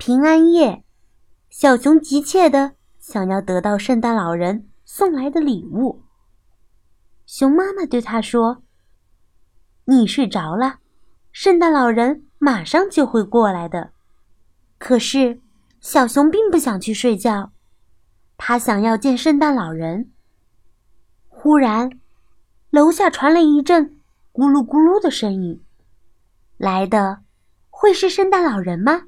平安夜，小熊急切的想要得到圣诞老人送来的礼物。熊妈妈对他说：“你睡着了，圣诞老人马上就会过来的。”可是，小熊并不想去睡觉，他想要见圣诞老人。忽然，楼下传来一阵咕噜咕噜的声音，来的会是圣诞老人吗？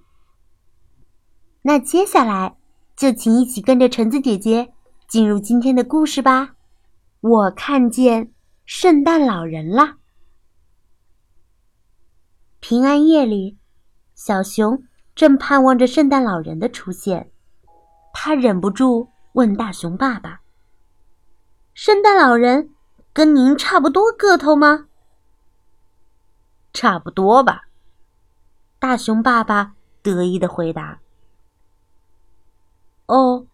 那接下来就请一起跟着橙子姐姐进入今天的故事吧。我看见圣诞老人了。平安夜里，小熊正盼望着圣诞老人的出现，他忍不住问大熊爸爸：“圣诞老人跟您差不多个头吗？”“差不多吧。”大熊爸爸得意的回答。哦，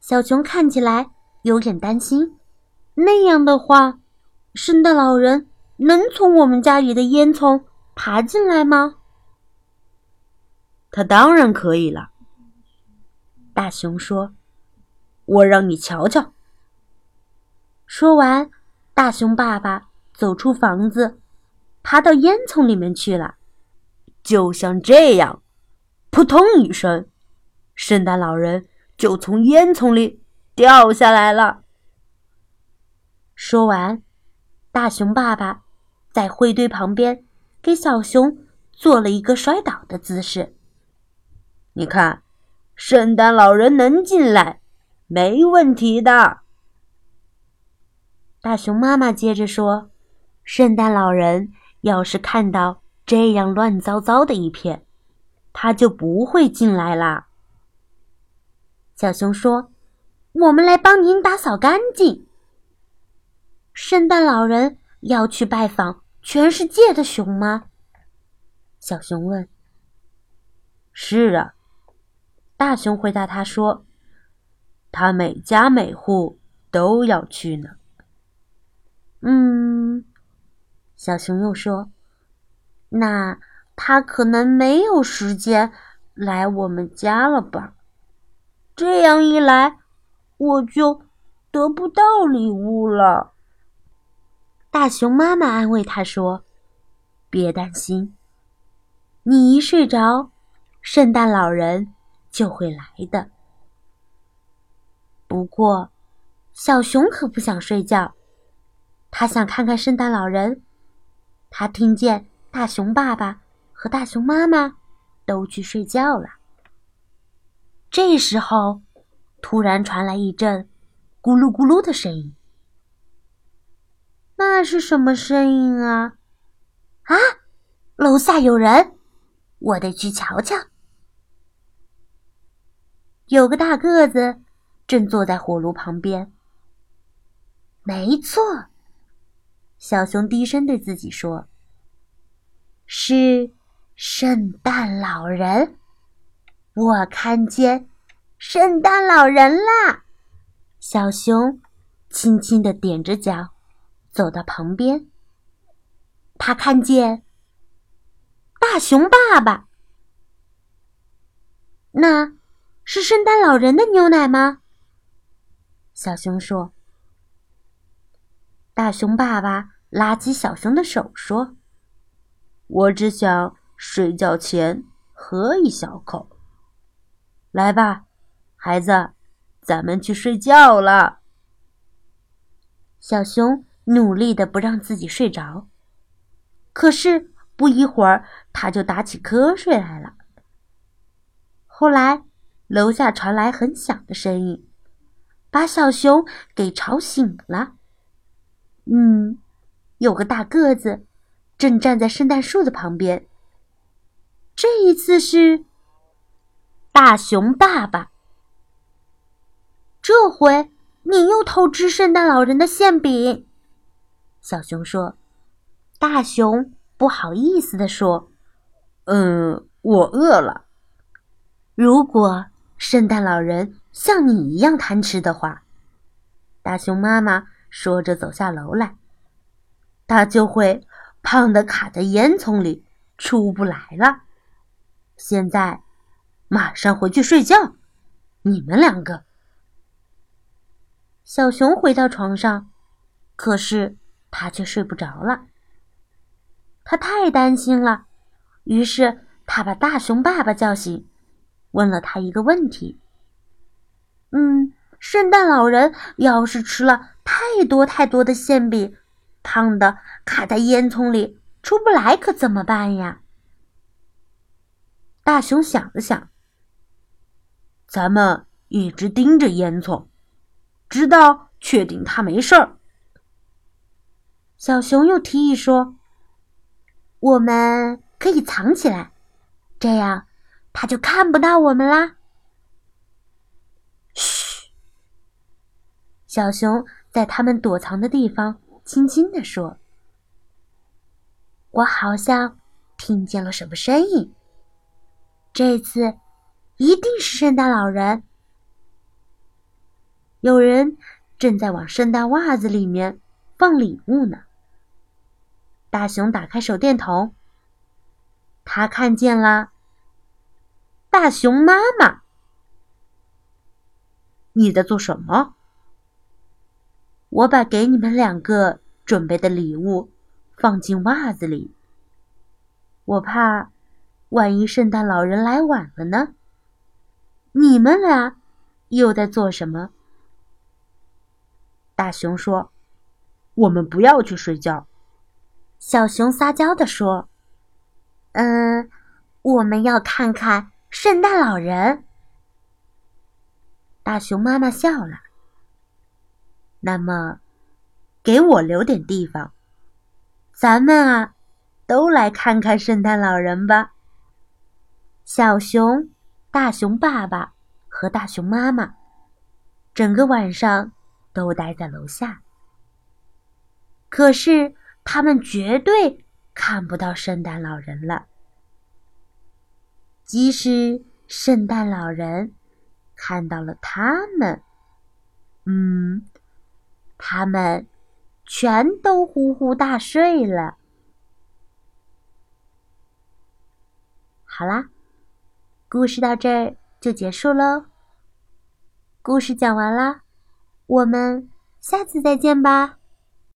小熊看起来有点担心。那样的话，圣诞老人能从我们家里的烟囱爬进来吗？他当然可以了。大熊说：“我让你瞧瞧。”说完，大熊爸爸走出房子，爬到烟囱里面去了。就像这样，扑通一声。圣诞老人就从烟囱里掉下来了。说完，大熊爸爸在灰堆旁边给小熊做了一个摔倒的姿势。你看，圣诞老人能进来，没问题的。大熊妈妈接着说：“圣诞老人要是看到这样乱糟糟的一片，他就不会进来啦。”小熊说：“我们来帮您打扫干净。”圣诞老人要去拜访全世界的熊吗？小熊问。“是啊。”大熊回答他说：“他每家每户都要去呢。”嗯，小熊又说：“那他可能没有时间来我们家了吧？”这样一来，我就得不到礼物了。大熊妈妈安慰他说：“别担心，你一睡着，圣诞老人就会来的。”不过，小熊可不想睡觉，他想看看圣诞老人。他听见大熊爸爸和大熊妈妈都去睡觉了。这时候，突然传来一阵“咕噜咕噜”的声音。那是什么声音啊？啊，楼下有人，我得去瞧瞧。有个大个子正坐在火炉旁边。没错，小熊低声对自己说：“是圣诞老人。”我看见圣诞老人啦！小熊轻轻的踮着脚，走到旁边。他看见大熊爸爸。那是圣诞老人的牛奶吗？小熊说。大熊爸爸拉起小熊的手说：“我只想睡觉前喝一小口。”来吧，孩子，咱们去睡觉了。小熊努力的不让自己睡着，可是不一会儿，他就打起瞌睡来了。后来，楼下传来很响的声音，把小熊给吵醒了。嗯，有个大个子正站在圣诞树的旁边。这一次是。大熊爸爸，这回你又偷吃圣诞老人的馅饼。小熊说：“大熊不好意思地说，嗯，我饿了。如果圣诞老人像你一样贪吃的话，大熊妈妈说着走下楼来，他就会胖的卡在烟囱里出不来了。现在。”马上回去睡觉。你们两个。小熊回到床上，可是他却睡不着了。他太担心了，于是他把大熊爸爸叫醒，问了他一个问题：“嗯，圣诞老人要是吃了太多太多的馅饼，胖的卡在烟囱里出不来，可怎么办呀？”大熊想了想，咱们一直盯着烟囱。直到确定他没事儿，小熊又提议说：“我们可以藏起来，这样他就看不到我们啦。”嘘，小熊在他们躲藏的地方轻轻地说：“我好像听见了什么声音，这次一定是圣诞老人。”有人正在往圣诞袜子里面放礼物呢。大熊打开手电筒，他看见了大熊妈妈。你在做什么？我把给你们两个准备的礼物放进袜子里。我怕，万一圣诞老人来晚了呢？你们俩又在做什么？大熊说：“我们不要去睡觉。”小熊撒娇地说：“嗯，我们要看看圣诞老人。”大熊妈妈笑了。那么，给我留点地方，咱们啊，都来看看圣诞老人吧。小熊、大熊爸爸和大熊妈妈，整个晚上。都待在楼下，可是他们绝对看不到圣诞老人了。即使圣诞老人看到了他们，嗯，他们全都呼呼大睡了。好啦，故事到这儿就结束喽。故事讲完啦。我们下次再见吧。